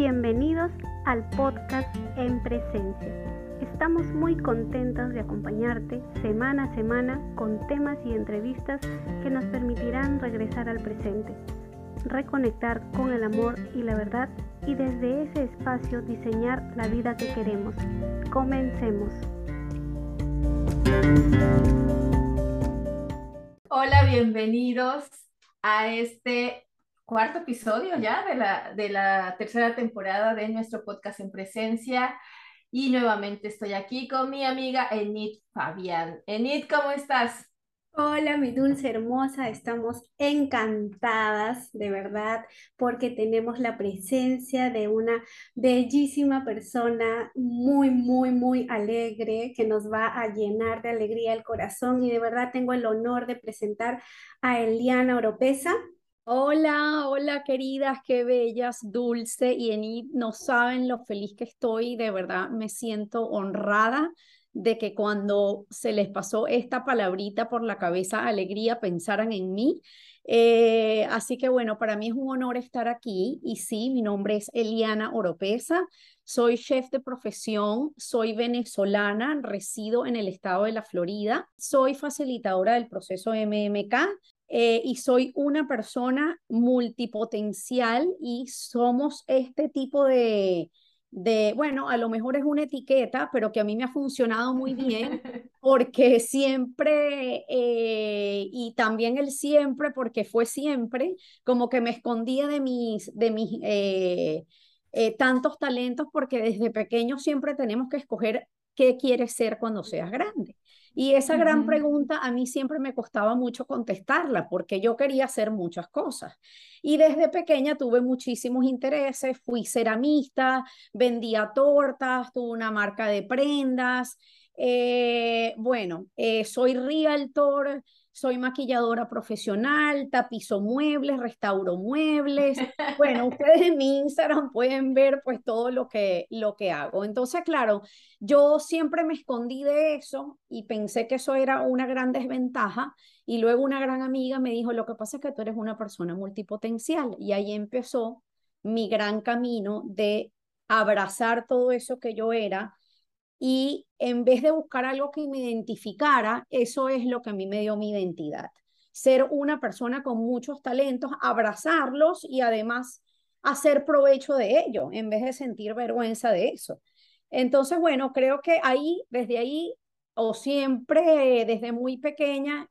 Bienvenidos al podcast En Presencia. Estamos muy contentos de acompañarte semana a semana con temas y entrevistas que nos permitirán regresar al presente, reconectar con el amor y la verdad y desde ese espacio diseñar la vida que queremos. Comencemos. Hola, bienvenidos a este cuarto episodio ya de la, de la tercera temporada de nuestro podcast en presencia. Y nuevamente estoy aquí con mi amiga Enid Fabián. Enid, ¿cómo estás? Hola, mi dulce hermosa, estamos encantadas, de verdad, porque tenemos la presencia de una bellísima persona muy, muy, muy alegre que nos va a llenar de alegría el corazón y de verdad tengo el honor de presentar a Eliana Oropesa. Hola, hola queridas, qué bellas, Dulce y Enid, no saben lo feliz que estoy, de verdad me siento honrada de que cuando se les pasó esta palabrita por la cabeza, alegría, pensaran en mí. Eh, así que bueno, para mí es un honor estar aquí y sí, mi nombre es Eliana Oropesa, soy chef de profesión, soy venezolana, resido en el estado de la Florida, soy facilitadora del proceso MMK eh, y soy una persona multipotencial y somos este tipo de de, bueno, a lo mejor es una etiqueta, pero que a mí me ha funcionado muy bien, porque siempre, eh, y también el siempre, porque fue siempre, como que me escondía de mis, de mis eh, eh, tantos talentos, porque desde pequeño siempre tenemos que escoger qué quieres ser cuando seas grande. Y esa gran pregunta a mí siempre me costaba mucho contestarla porque yo quería hacer muchas cosas. Y desde pequeña tuve muchísimos intereses, fui ceramista, vendía tortas, tuve una marca de prendas. Eh, bueno, eh, soy realtor, soy maquilladora profesional, tapizo muebles, restauro muebles. Bueno, ustedes en mi Instagram pueden ver pues todo lo que, lo que hago. Entonces, claro, yo siempre me escondí de eso y pensé que eso era una gran desventaja. Y luego una gran amiga me dijo, lo que pasa es que tú eres una persona multipotencial. Y ahí empezó mi gran camino de abrazar todo eso que yo era y en vez de buscar algo que me identificara, eso es lo que a mí me dio mi identidad. Ser una persona con muchos talentos, abrazarlos y además hacer provecho de ello, en vez de sentir vergüenza de eso. Entonces, bueno, creo que ahí, desde ahí, o siempre desde muy pequeña,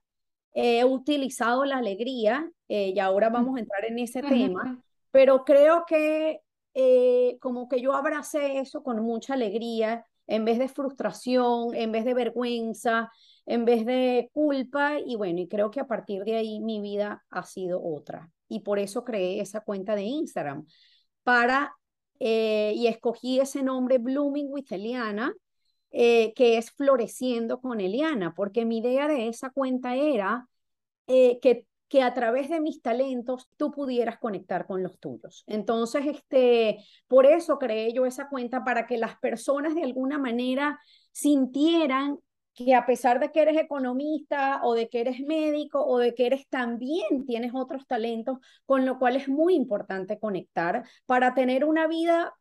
he utilizado la alegría, eh, y ahora vamos a entrar en ese tema, pero creo que eh, como que yo abracé eso con mucha alegría en vez de frustración, en vez de vergüenza, en vez de culpa. Y bueno, y creo que a partir de ahí mi vida ha sido otra. Y por eso creé esa cuenta de Instagram para, eh, y escogí ese nombre Blooming with Eliana, eh, que es floreciendo con Eliana, porque mi idea de esa cuenta era eh, que que a través de mis talentos tú pudieras conectar con los tuyos. Entonces, este, por eso creé yo esa cuenta para que las personas de alguna manera sintieran que a pesar de que eres economista o de que eres médico o de que eres también tienes otros talentos, con lo cual es muy importante conectar para tener una vida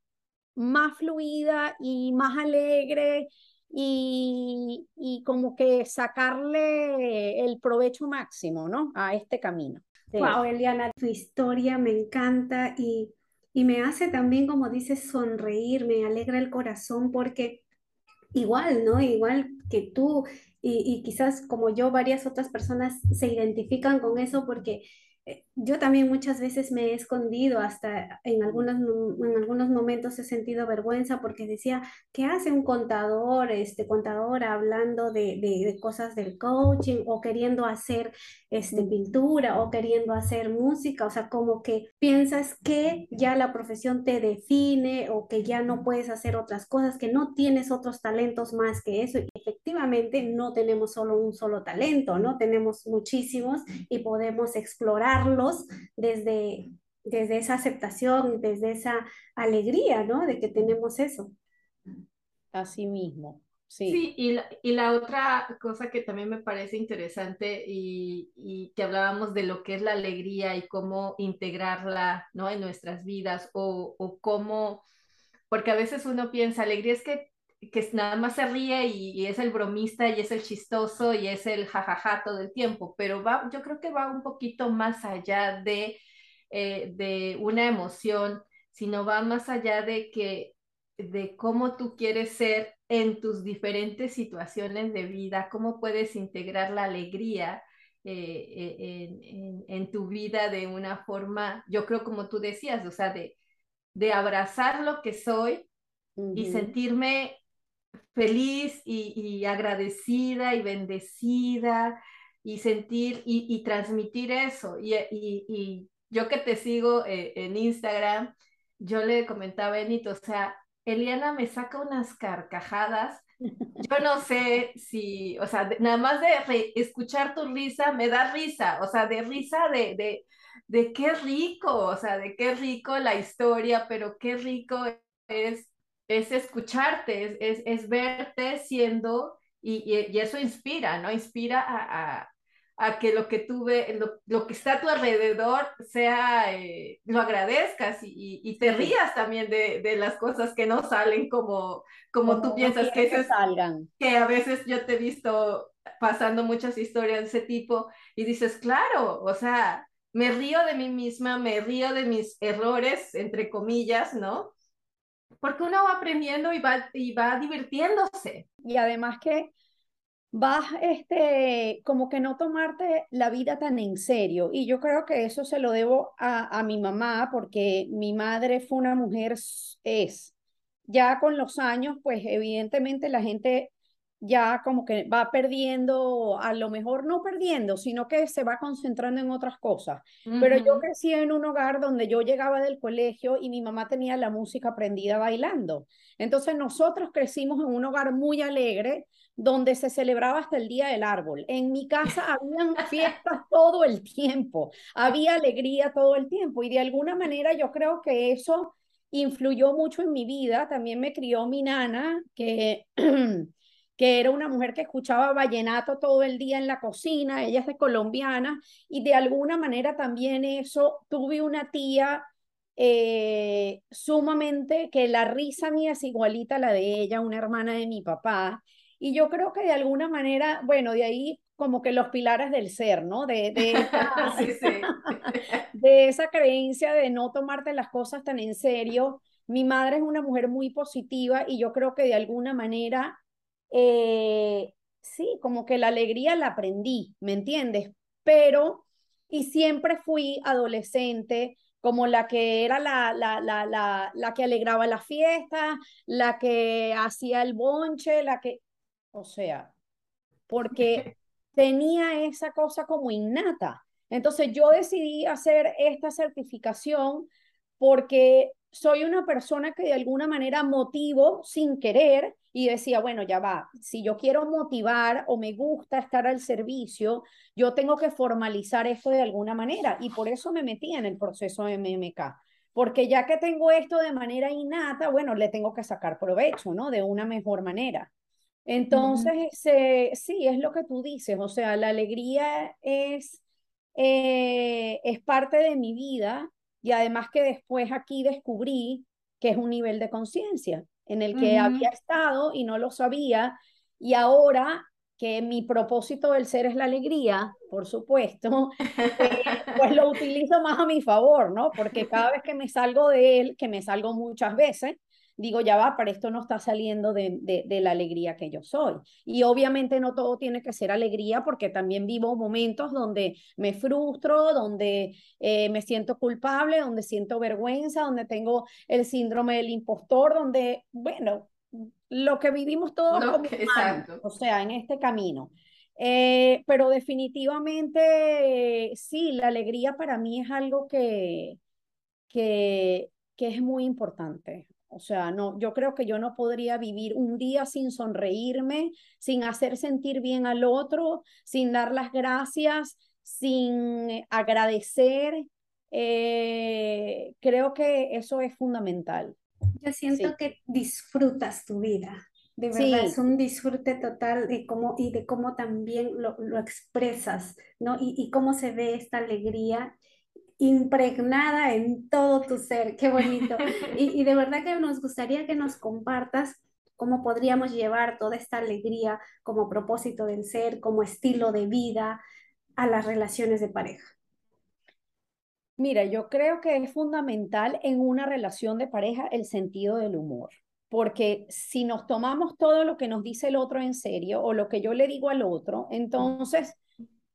más fluida y más alegre y, y como que sacarle el provecho máximo, ¿no? A este camino. Wow, Eliana, tu historia me encanta y, y me hace también, como dices, sonreír, me alegra el corazón porque igual, ¿no? Igual que tú y, y quizás como yo, varias otras personas se identifican con eso porque yo también muchas veces me he escondido, hasta en algunos, en algunos momentos he sentido vergüenza porque decía, ¿qué hace un contador, este contador hablando de, de, cosas del coaching o queriendo hacer este, pintura o queriendo hacer música? O sea, como que piensas que ya la profesión te define o que ya no puedes hacer otras cosas, que no tienes otros talentos más que eso. Y efectivamente no tenemos solo un solo talento, ¿no? Tenemos muchísimos y podemos explorar desde, desde esa aceptación, desde esa alegría, ¿no? De que tenemos eso. Así mismo. Sí, y, la, y, la, otra cosa que también me parece interesante y, y, que hablábamos de lo que es la alegría y cómo integrarla ¿no? en nuestras vidas o, o cómo, porque a veces uno piensa, alegría es que, que nada más se ríe y, es el bromista y es el chistoso y es el jajaja todo el tiempo, pero va, yo creo que va un poquito más allá de, eh, de una emoción, sino va más allá de que de cómo tú quieres ser en tus diferentes situaciones de vida, cómo puedes integrar la alegría eh, eh, en, tu vida de una forma, yo creo como tú decías, o sea, de, de abrazar lo que soy y sentirme feliz y, agradecida y bendecida y sentir y, transmitir eso. Y, yo que te sigo eh, en Instagram, yo le comentaba a Enito, o sea, Eliana me saca unas carcajadas. Yo no sé si, o sea, nada más de escuchar tu risa me da risa, o sea, de risa de, de, de qué rico, o sea, de qué rico la historia, pero qué rico es, es escucharte, es, es, verte siendo, y, y, eso inspira, ¿no? Inspira a, a que lo que tú ves, lo, que está a tu alrededor sea, eh, lo agradezcas y, y, te rías también de, de, las cosas que no salen como, como, tú piensas que, que, salgan. que a veces yo te he visto pasando muchas historias de ese tipo y dices, claro, o sea, me río de mí misma, me río de mis errores, entre comillas, ¿no? Porque uno va aprendiendo y va, y va divirtiéndose. Y además que vas este, como que no tomarte la vida tan en serio. Y yo creo que eso se lo debo a, a mi mamá, porque mi madre fue una mujer, es. Ya con los años, pues evidentemente la gente ya como que va perdiendo, a lo mejor no perdiendo, sino que se va concentrando en otras cosas. Pero yo crecí en un hogar donde yo llegaba del colegio y mi mamá tenía la música aprendida bailando. Entonces nosotros crecimos en un hogar muy alegre donde se celebraba hasta el día del árbol. En mi casa habían fiestas todo el tiempo, había alegría todo el tiempo y de alguna manera yo creo que eso influyó mucho en mi vida. También me crió mi nana, que que era una mujer que escuchaba vallenato todo el día en la cocina, ella es de colombiana, y de alguna manera también eso, tuve una tía eh, sumamente, que la risa mía es igualita a la de ella, una hermana de mi papá, y yo creo que de alguna manera, bueno, de ahí como que los pilares del ser, ¿no? De, de, esa, de esa creencia de no tomarte las cosas tan en serio. Mi madre es una mujer muy positiva y yo creo que de alguna manera eh, sí, como que la alegría la aprendí, ¿me entiendes? Pero, y siempre fui adolescente como la que era la, la, la, la, la que alegraba la fiesta, la que hacía el bonche, la que, o sea, porque tenía esa cosa como innata. Entonces yo decidí hacer esta certificación porque soy una persona que de alguna manera motivo sin querer y decía, bueno, ya va, si yo quiero motivar o me gusta estar al servicio, yo tengo que formalizar esto de alguna manera y por eso me metí en el proceso de MMK. Porque ya que tengo esto de manera innata, bueno, le tengo que sacar provecho, ¿no? De una mejor manera. Entonces, sí, es lo que tú dices, o sea, la alegría es, eh, es parte de mi vida y además que después aquí descubrí que es un nivel de conciencia en el que había estado y no lo sabía. Y ahora que mi propósito del ser es la alegría, por supuesto, eh, pues lo utilizo más a mi favor, ¿no? Porque cada vez que me salgo de él, que me salgo muchas veces, digo, ya va, para esto no está saliendo de, de, la alegría que yo soy. Y obviamente no todo tiene que ser alegría porque también vivo momentos donde me frustro, donde eh, me siento culpable, donde siento vergüenza, donde tengo el síndrome del impostor, donde, bueno, lo que vivimos todos como o sea, en este camino. Eh, pero definitivamente, sí, la alegría para mí es algo que, que, que es muy importante. O sea, no, yo creo que yo no podría vivir un día sin sonreírme, sin hacer sentir bien al otro, sin dar las gracias, sin agradecer. Eh, creo que eso es fundamental. Yo siento que disfrutas tu vida. De verdad, es un disfrute total de cómo, y de cómo también lo, lo expresas, ¿no? Y, y cómo se ve esta alegría impregnada en todo tu ser. Qué bonito. Y, y de verdad que nos gustaría que nos compartas cómo podríamos llevar toda esta alegría como propósito del ser, como estilo de vida a las relaciones de pareja. Mira, yo creo que es fundamental en una relación de pareja el sentido del humor, porque si nos tomamos todo lo que nos dice el otro en serio o lo que yo le digo al otro, entonces,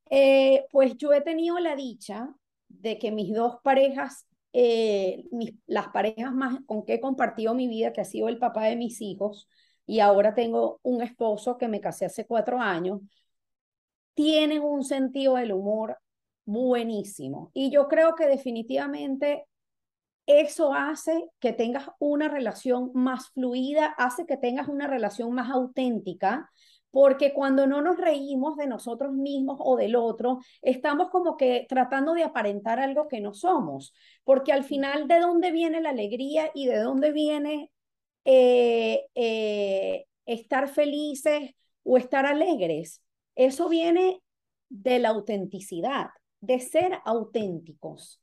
eh, pues yo he tenido la dicha de que mis dos parejas, eh, las parejas más con que he compartido mi vida, que ha sido el papá de mis hijos, y ahora tengo un esposo que me casé hace cuatro años, tienen un sentido del humor buenísimo. Y yo creo que definitivamente eso hace que tengas una relación más fluida, hace que tengas una relación más auténtica, porque cuando no nos reímos de nosotros mismos o del otro, estamos como que tratando de aparentar algo que no somos, porque al final de dónde viene la alegría y de dónde viene eh, eh, estar felices o estar alegres, eso viene de la autenticidad, de ser auténticos.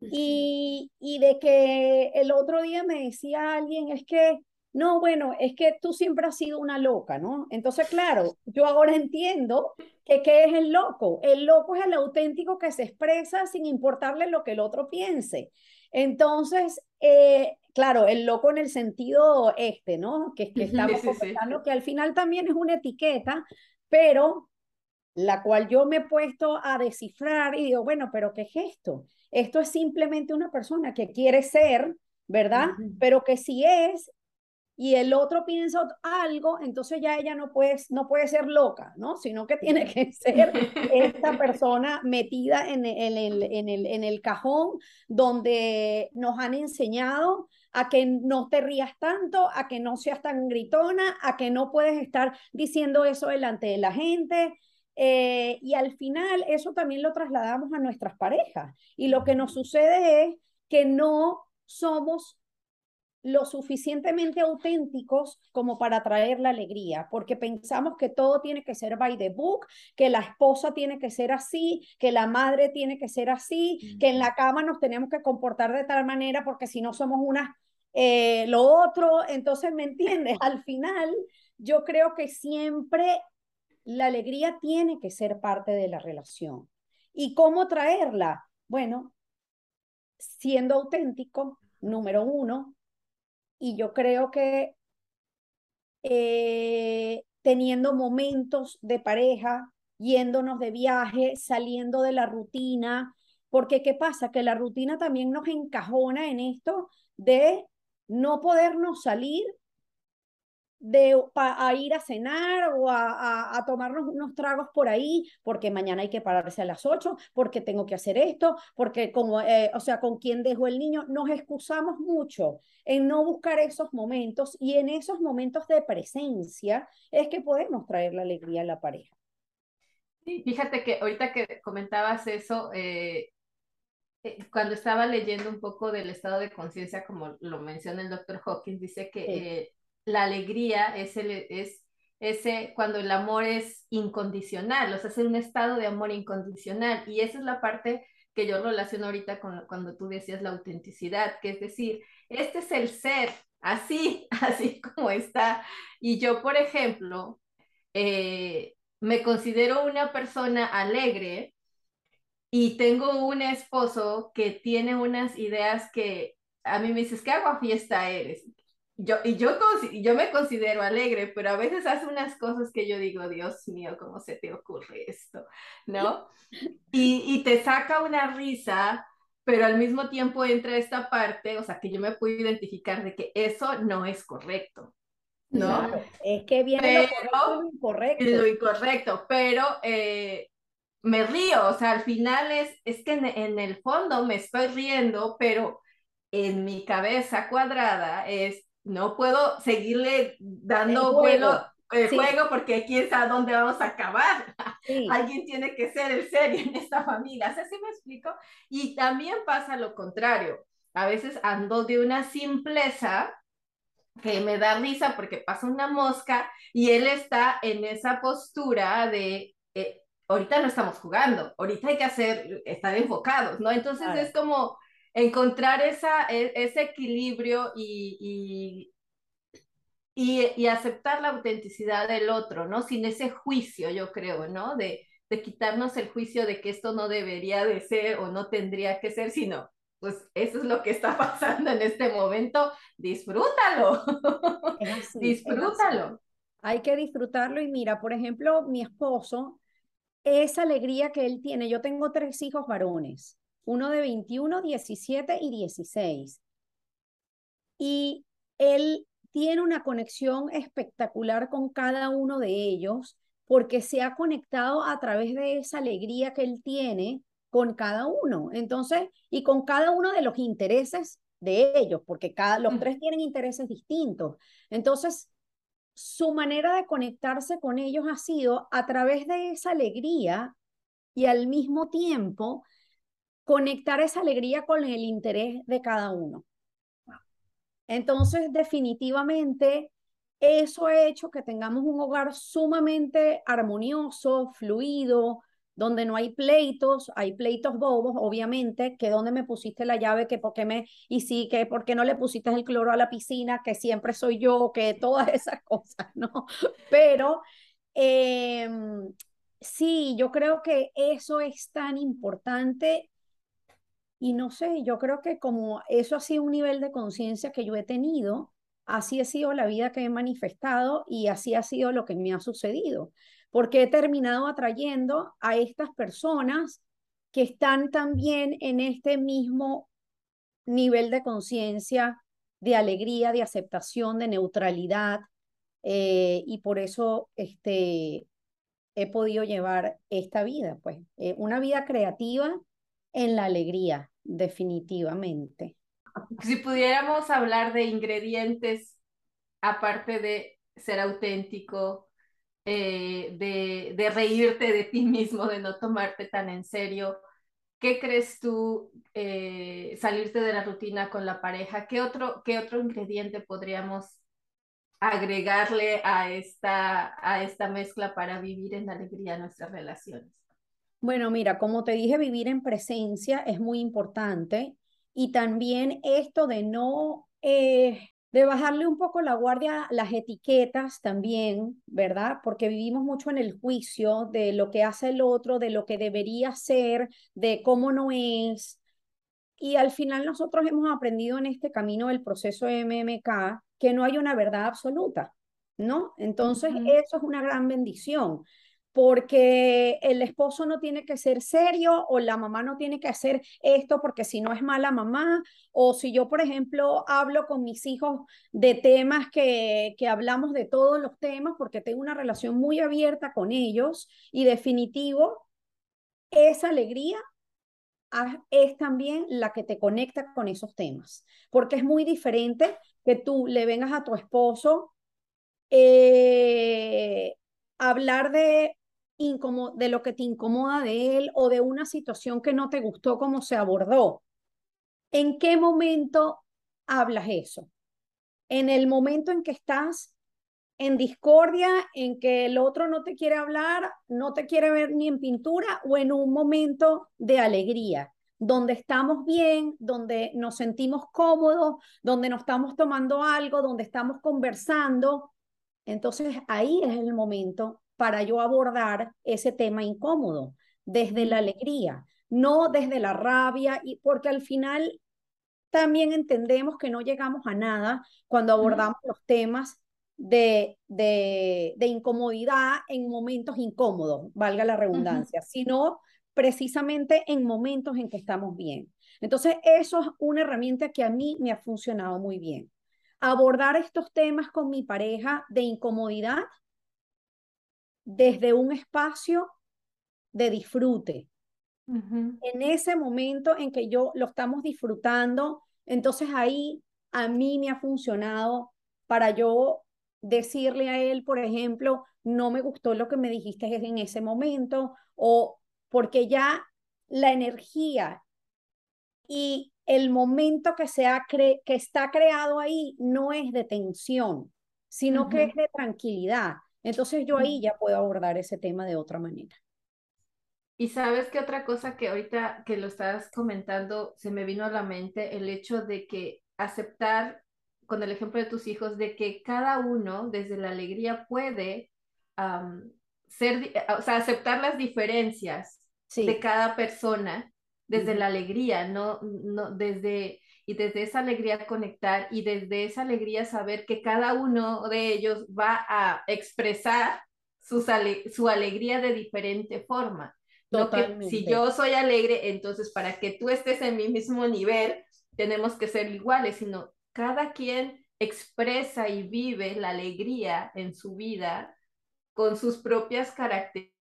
Y, y de que el otro día me decía alguien, es que no, bueno, es que tú siempre has sido una loca, ¿no? Entonces, claro, yo ahora entiendo que qué es el loco. El loco es el auténtico que se expresa sin importarle lo que el otro piense. Entonces, eh, claro, el loco en el sentido este, ¿no? Que, que estamos comentando, que al final también es una etiqueta, pero la cual yo me he puesto a descifrar y digo, bueno, pero ¿qué es esto? Esto es simplemente una persona que quiere ser, ¿verdad? Pero que si es y el otro piensa algo, entonces ya ella no puede, no puede ser loca, ¿no? Sino que tiene que ser esta persona metida en el, en el, en el cajón donde nos han enseñado a que no te rías tanto, a que no seas tan gritona, a que no puedes estar diciendo eso delante de la gente. Eh, y al final eso también lo trasladamos a nuestras parejas. Y lo que nos sucede es que no somos lo suficientemente auténticos como para traer la alegría, porque pensamos que todo tiene que ser by the book, que la esposa tiene que ser así, que la madre tiene que ser así, que en la cama nos tenemos que comportar de tal manera porque si no somos una, eh, lo otro, entonces, ¿me entiendes? Al final, yo creo que siempre la alegría tiene que ser parte de la relación. ¿Y cómo traerla? Bueno, siendo auténtico, número uno, y yo creo que eh, teniendo momentos de pareja, yéndonos de viaje, saliendo de la rutina, porque ¿qué pasa? Que la rutina también nos encajona en esto de no podernos salir de, a ir a cenar o a, a, tomarnos unos tragos por ahí, porque mañana hay que pararse a las 8, porque tengo que hacer esto, porque como, eh, o sea, con quién dejo el niño, nos excusamos mucho en no buscar esos momentos y en esos momentos de presencia es que podemos traer la alegría a la pareja. Sí, fíjate que ahorita que comentabas eso, eh, eh, cuando estaba leyendo un poco del estado de conciencia, como lo menciona el doctor Hawkins, dice que la alegría es, el, es ese cuando el amor es incondicional, o sea, es un estado de amor incondicional. Y esa es la parte que yo relaciono ahorita con cuando tú decías la autenticidad, que es decir, este es el ser, así, así como está. Y yo, por ejemplo, eh, me considero una persona alegre y tengo un esposo que tiene unas ideas que a mí me dices, ¿qué hago a fiesta eres? Yo, y yo, yo me considero alegre, pero a veces hace unas cosas que yo digo, Dios mío, ¿cómo se te ocurre esto? ¿No? Y, y te saca una risa, pero al mismo tiempo entra esta parte, o sea, que yo me puedo identificar de que eso no es correcto. ¿no? es que viene lo, incorrecto. Lo incorrecto, pero eh, me río, o sea, al final es, es que en, en, el fondo me estoy riendo, pero en mi cabeza cuadrada es, no puedo seguirle dando vuelo el juego porque quién sabe dónde vamos a acabar. Alguien tiene que ser el serio en esta familia. ¿Así me explico? Y también pasa lo contrario. A veces ando de una simpleza que me da risa porque pasa una mosca y él está en esa postura de, eh, ahorita no estamos jugando, ahorita hay que hacer, estar enfocados, ¿no? Entonces es como encontrar esa, e, ese equilibrio y, y, y, aceptar la autenticidad del otro, ¿no? Sin ese juicio, yo creo, ¿no? De, de quitarnos el juicio de que esto no debería de ser o no tendría que ser, sino pues eso es lo que está pasando en este momento, disfrútalo, disfrútalo. Hay que disfrutarlo y mira, por ejemplo, mi esposo, esa alegría que él tiene, yo tengo tres hijos varones, uno de 21, 17 y 16. Y él tiene una conexión espectacular con cada uno de ellos porque se ha conectado a través de esa alegría que él tiene con cada uno. Entonces, y con cada uno de los intereses de ellos, porque cada, los tres tienen intereses distintos. Entonces, su manera de conectarse con ellos ha sido a través de esa alegría y al mismo tiempo conectar esa alegría con el interés de cada uno. Entonces, definitivamente, eso ha hecho que tengamos un hogar sumamente armonioso, fluido, donde no hay pleitos, hay pleitos bobos, obviamente, que dónde me pusiste la llave, que por qué me, y sí, que por qué no le pusiste el cloro a la piscina, que siempre soy yo, que todas esas cosas, ¿no? Pero em, sí, yo creo que eso es tan importante y no sé, yo creo que como eso ha sido un nivel de conciencia que yo he tenido, así ha sido la vida que he manifestado y así ha sido lo que me ha sucedido porque he terminado atrayendo a estas personas que están también en este mismo nivel de conciencia, de alegría, de aceptación, de neutralidad, eh, y por eso este, he podido llevar esta vida, pues, eh, una vida creativa en la alegría, definitivamente. Si pudiéramos hablar de ingredientes, aparte de ser auténtico, eh, de, de, reírte de ti mismo, de no tomarte tan en serio. ¿Qué crees tú eh, salirte de la rutina con la pareja? ¿Qué otro, qué otro ingrediente podríamos agregarle a esta, a esta mezcla para vivir en alegría nuestras relaciones? Bueno, mira, como te dije, vivir en presencia es muy importante y también esto de no eh, de bajarle un poco la guardia las etiquetas también, ¿verdad? Porque vivimos mucho en el juicio de lo que hace el otro, de lo que debería ser, de cómo no es. Y al final nosotros hemos aprendido en este camino del proceso de MMK que no hay una verdad absoluta, ¿no? Entonces, eso es una gran bendición porque el esposo no tiene que ser serio o la mamá no tiene que hacer esto porque si no es mala mamá o si yo, por ejemplo, hablo con mis hijos de temas que, que hablamos de todos los temas porque tengo una relación muy abierta con ellos y definitivo, esa alegría es también la que te conecta con esos temas, porque es muy diferente que tú le vengas a tu esposo eh, hablar de de lo que te incomoda de él o de una situación que no te gustó cómo se abordó. ¿En qué momento hablas eso? En el momento en que estás en discordia, en que el otro no te quiere hablar, no te quiere ver ni en pintura o en un momento de alegría, donde estamos bien, donde nos sentimos cómodos, donde nos estamos tomando algo, donde estamos conversando. Entonces ahí es el momento para yo abordar ese tema incómodo desde la alegría, no desde la rabia, y porque al final también entendemos que no llegamos a nada cuando abordamos los temas de, de, de, incomodidad en momentos incómodos, valga la redundancia, sino precisamente en momentos en que estamos bien. Entonces, eso es una herramienta que a mí me ha funcionado muy bien. Abordar estos temas con mi pareja de incomodidad desde un espacio de disfrute. En ese momento en que yo lo estamos disfrutando, entonces ahí a mí me ha funcionado para yo decirle a él, por ejemplo, no me gustó lo que me dijiste en ese momento, o porque ya la energía y el momento que, se que está creado ahí no es de tensión, sino que es de tranquilidad. Entonces yo ahí ya puedo abordar ese tema de otra manera. Y sabes qué otra cosa que ahorita que lo estás comentando se me vino a la mente, el hecho de que aceptar, con el ejemplo de tus hijos, de que cada uno desde la alegría puede ser, o sea, aceptar las diferencias de cada persona desde la alegría, no, no, desde, y desde esa alegría conectar y desde esa alegría saber que cada uno de ellos va a expresar su, su alegría de diferente forma. Totalmente. si yo soy alegre, entonces para que tú estés en mi mismo nivel, tenemos que ser iguales, sino cada quien expresa y vive la alegría en su vida con sus propias características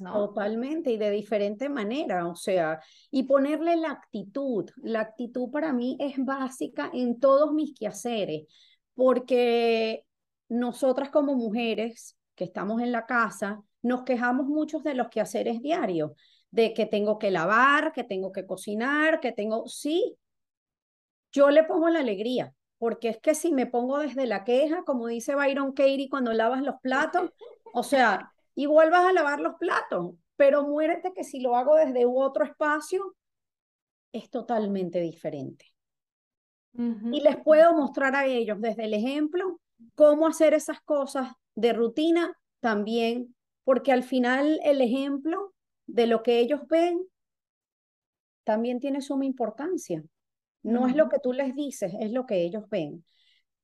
¿no? Totalmente y de diferente manera, o sea, y ponerle la actitud. La actitud para mí es básica en todos mis quehaceres, porque nosotras como mujeres que estamos en la casa, nos quejamos muchos de los quehaceres diarios, de que tengo que lavar, que tengo que cocinar, que tengo, sí, yo le pongo la alegría, porque es que si me pongo desde la queja, como dice Byron Katie cuando lavas los platos, o sea, y vuelvas a lavar los platos, pero muérete que si lo hago desde otro espacio, es totalmente diferente. Y les puedo mostrar a ellos desde el ejemplo cómo hacer esas cosas de rutina también, porque al final el ejemplo de lo que ellos ven también tiene suma importancia. No es lo que tú les dices, es lo que ellos ven.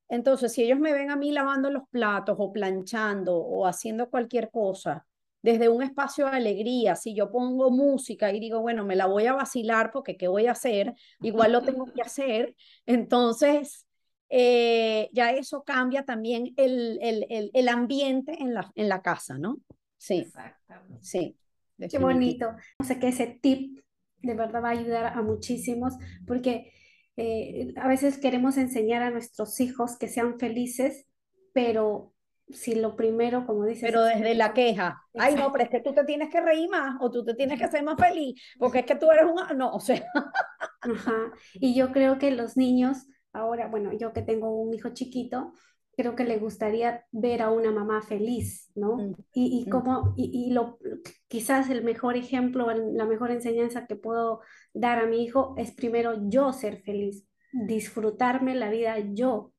Entonces, si ellos me ven a mí lavando los platos o planchando o haciendo cualquier cosa desde un espacio de alegría, si yo pongo música y digo, bueno, me la voy a vacilar porque ¿qué voy a hacer? Igual lo tengo que hacer. Entonces, eh, ya eso cambia también el, el, el, ambiente en la, en la casa, ¿no? Sí. Exactamente. Sí. Qué bonito. O sea que ese tip de verdad va a ayudar a muchísimos porque eh, a veces queremos enseñar a nuestros hijos que sean felices, pero si lo primero, como dices... Pero desde la queja. Ay, no, pero es que tú te tienes que reír más o tú te tienes que ser más feliz, porque es que tú eres un... No, o sea... Ajá. Y yo creo que los niños, ahora, bueno, yo que tengo un hijo chiquito, creo que le gustaría ver a una mamá feliz, ¿no? Mm, y, y, mm. como, y, y, lo, quizás el mejor ejemplo, la mejor enseñanza que puedo dar a mi hijo es primero yo ser feliz, disfrutarme la vida yo,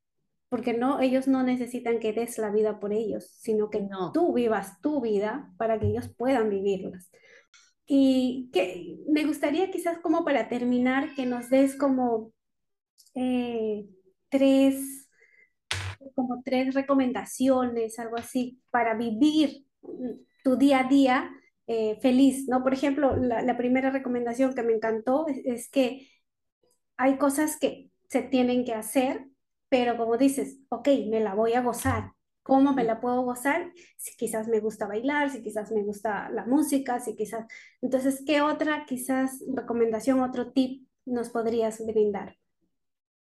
porque no, ellos no necesitan que des la vida por ellos, sino que tú vivas tu vida para que ellos puedan vivirlas. Y que me gustaría quizás como para terminar que nos des como eh, tres como tres recomendaciones, algo así, para vivir tu día a día eh, feliz, ¿no? Por ejemplo, la, primera recomendación que me encantó es, que hay cosas que se tienen que hacer, pero como dices, ok, me la voy a gozar. ¿Cómo me la puedo gozar? Si quizás me gusta bailar, si quizás me gusta la música, si quizás... Entonces, ¿qué otra quizás recomendación, otro tip nos podrías brindar?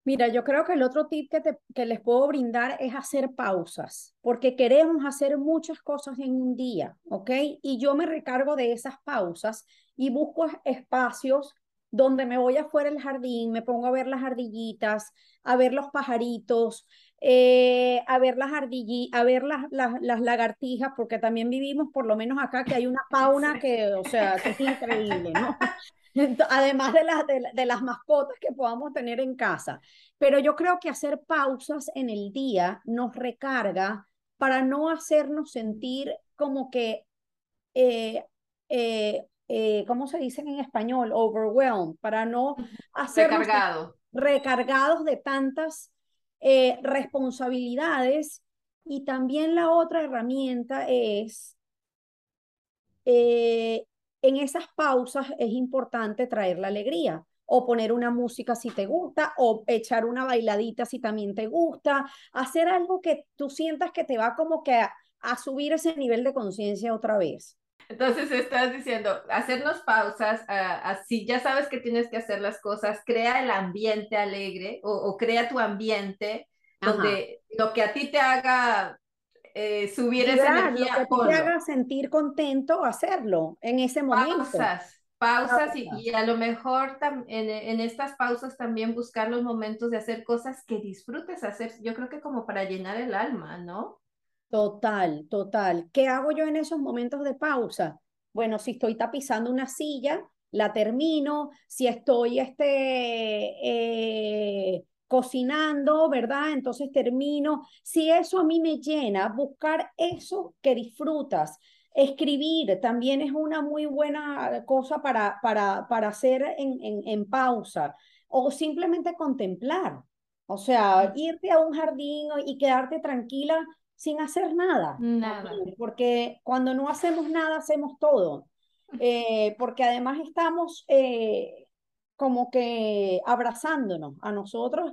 Mira, yo creo que el otro tip que, que les puedo brindar es hacer pausas, porque queremos hacer muchas cosas en un día, ¿ok? Y yo me recargo de esas pausas y busco espacios donde me voy afuera del jardín, me pongo a ver las ardillitas, a ver los pajaritos, eh, a ver las ardillitas, a ver las, las, las, lagartijas, porque también vivimos, por lo menos acá, que hay una fauna que, o sea, que es increíble, ¿no? además de, las de, las mascotas que podamos tener en casa. Pero yo creo que hacer pausas en el día nos recarga para no hacernos sentir como que, eh, eh, eh, ¿cómo se dice en español? Overwhelmed, para no hacernos recargados de tantas responsabilidades. Y también la otra herramienta es en esas pausas es importante traer la alegría o poner una música si te gusta, o echar una bailadita si también te gusta, hacer algo que tú sientas que te va como que a, subir ese nivel de conciencia otra vez. Entonces estás diciendo, hacernos pausas, así ya sabes que tienes que hacer las cosas, crea el ambiente alegre o, crea tu ambiente donde lo que a ti te haga eh, subir esa energía. Lo que te haga sentir contento hacerlo en ese momento. Pausas, pausas y, a lo mejor en, en, estas pausas también buscar los momentos de hacer cosas que disfrutes hacer, yo creo que como para llenar el alma, ¿no? Total, total. ¿Qué hago yo en esos momentos de pausa? Bueno, si estoy tapizando una silla, la termino. Si estoy este, eh, cocinando, ¿verdad? Entonces termino. Si eso a mí me llena, buscar eso que disfrutas. Escribir también es una muy buena cosa para, para, para hacer en, en, en pausa o simplemente contemplar. O sea, irte a un jardín y quedarte tranquila sin hacer nada. Nada. Porque cuando no hacemos nada, hacemos todo. Eh, porque además estamos eh, como que abrazándonos a nosotros.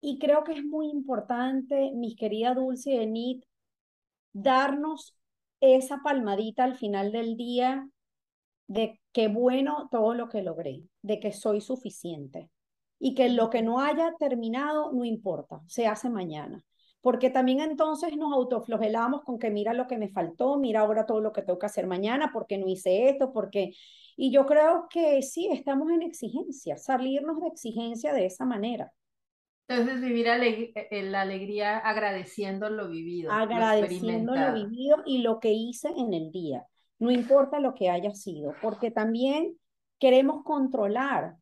Y creo que es muy importante, mis queridas Dulce y Enid, darnos esa palmadita al final del día de que bueno todo lo que logré, de que soy suficiente y que lo que no haya terminado no importa, se hace mañana. Porque también entonces nos autoflogelamos con que mira lo que me faltó, mira ahora todo lo que tengo que hacer mañana, porque no hice esto, porque... Y yo creo que sí, estamos en exigencia, salirnos de exigencia de esa manera. Entonces, vivir eh, la alegría agradeciendo lo vivido. Agradeciendo lo, vivido y lo que hice en el día. No importa lo que haya sido, porque también queremos controlar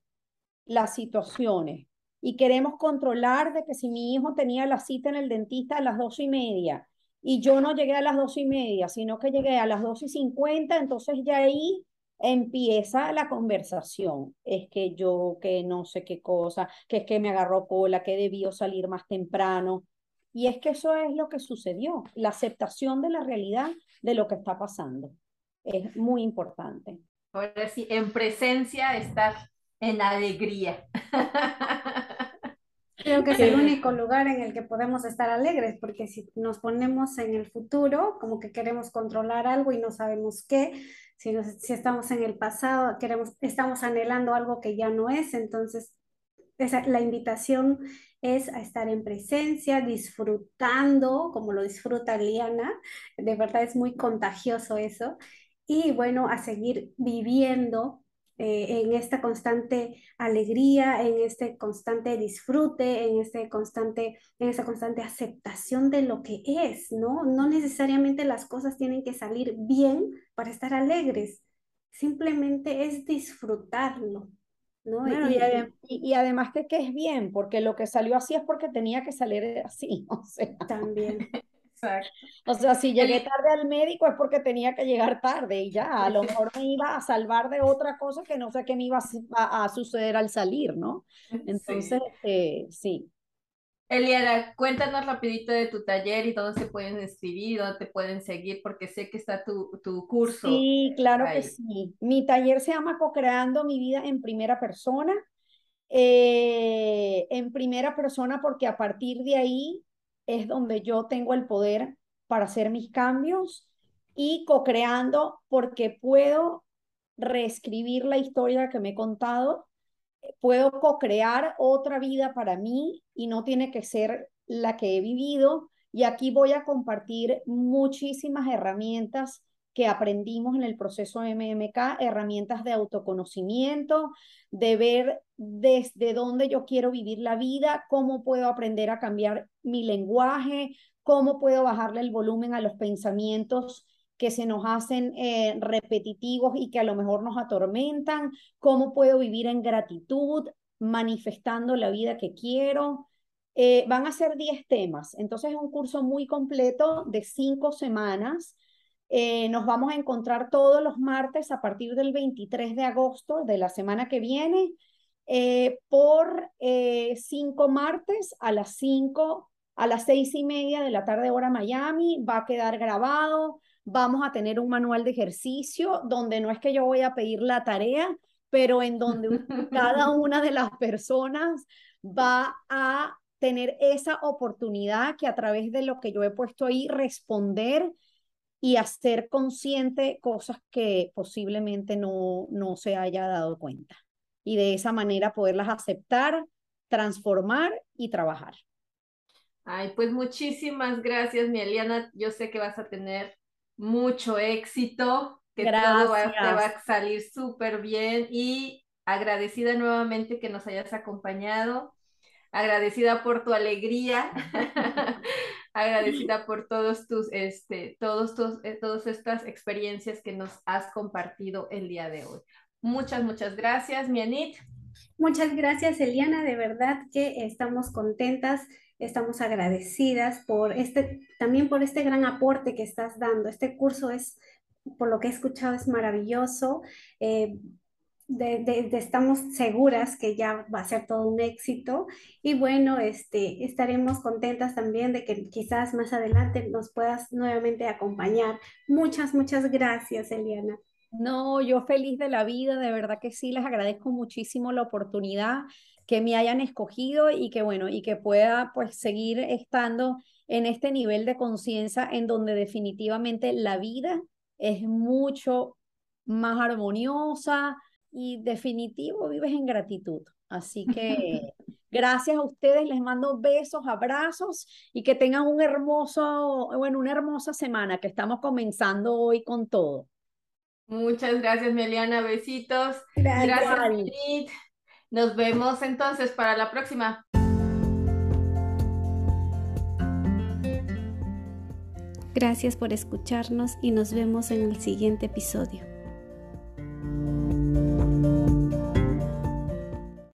las situaciones y queremos controlar de que si mi hijo tenía la cita en el dentista a las dos y media y yo no llegué a las dos y media, sino que llegué a las dos y cincuenta, entonces ya ahí empieza la conversación. Es que yo, que no sé qué cosa, que es que me agarró cola, que debió salir más temprano. Y es que eso es lo que sucedió, la aceptación de la realidad de lo que está pasando. Es muy importante. Ahora sí, en presencia estar en alegría. Creo que es el único lugar en el que podemos estar alegres, porque si nos ponemos en el futuro, como que queremos controlar algo y no sabemos qué, si, si estamos en el pasado, queremos, estamos anhelando algo que ya no es, entonces esa, la invitación es a estar en presencia, disfrutando, como lo disfruta Liana, de verdad es muy contagioso eso, y bueno, a seguir viviendo eh, en esta constante alegría, en este constante disfrute, en, este constante, en esa constante aceptación de lo que es, ¿no? No necesariamente las cosas tienen que salir bien para estar alegres, simplemente es disfrutarlo. ¿no? y, y, además que, que es bien, porque lo que salió así es porque tenía que salir así, o sea. También. O sea, si llegué tarde al médico es porque tenía que llegar tarde y ya, a lo mejor me iba a salvar de otra cosa que no sé qué me iba a, suceder al salir, ¿no? Entonces, sí. Eh, sí. Eliana, cuéntanos rapidito de tu taller y dónde se pueden inscribir, dónde te pueden seguir, porque sé que está tu, tu curso. Sí, claro que sí. Mi taller se llama Co-creando mi vida en primera persona. Eh, en primera persona porque a partir de ahí es donde yo tengo el poder para hacer mis cambios y co-creando porque puedo reescribir la historia que me he contado, puedo co-crear otra vida para mí y no tiene que ser la que he vivido. Y aquí voy a compartir muchísimas herramientas que aprendimos en el proceso MMK, herramientas de autoconocimiento, de ver desde dónde yo quiero vivir la vida, cómo puedo aprender a cambiar mi lenguaje, cómo puedo bajarle el volumen a los pensamientos que se nos hacen eh, repetitivos y que a lo mejor nos atormentan, cómo puedo vivir en gratitud, manifestando la vida que quiero. Eh, van a ser 10 temas, entonces es un curso muy completo de 5 semanas. Eh, nos vamos a encontrar todos los martes a partir del 23 de agosto de la semana que viene eh, por eh, cinco martes a las cinco, a las seis y media de la tarde hora Miami. Va a quedar grabado. Vamos a tener un manual de ejercicio donde no es que yo voy a pedir la tarea, pero en donde cada una de las personas va a tener esa oportunidad que a través de lo que yo he puesto ahí responder y hacer consciente cosas que posiblemente no, no se haya dado cuenta. Y de esa manera poderlas aceptar, transformar y trabajar. Ay, pues muchísimas gracias, mi Eliana. Yo sé que vas a tener mucho éxito, que todo va, te va a salir súper bien y agradecida nuevamente que nos hayas acompañado, agradecida por tu alegría, agradecida por todos tus, este, todos tus, eh, todas estas experiencias que nos has compartido el día de hoy. Muchas, muchas gracias, Mianit. Muchas gracias, Eliana. De verdad que estamos contentas, estamos agradecidas por este, también por este gran aporte que estás dando. Este curso es, por lo que he escuchado, es maravilloso. Eh, estamos seguras que ya va a ser todo un éxito y bueno, este, estaremos contentas también de que quizás más adelante nos puedas nuevamente acompañar. Muchas, muchas gracias, Eliana. No, yo feliz de la vida, de verdad que sí, les agradezco muchísimo la oportunidad que me hayan escogido y que bueno, y que pueda pues seguir estando en este nivel de conciencia en donde definitivamente la vida es mucho más armoniosa y definitivo vives en gratitud. Así que gracias a ustedes, les mando besos, abrazos y que tengan un hermoso, bueno, una hermosa semana que estamos comenzando hoy con todo. Muchas gracias, Meliana. Besitos. Gracias, gracias Nos vemos entonces para la próxima. Gracias por escucharnos y nos vemos en el siguiente episodio.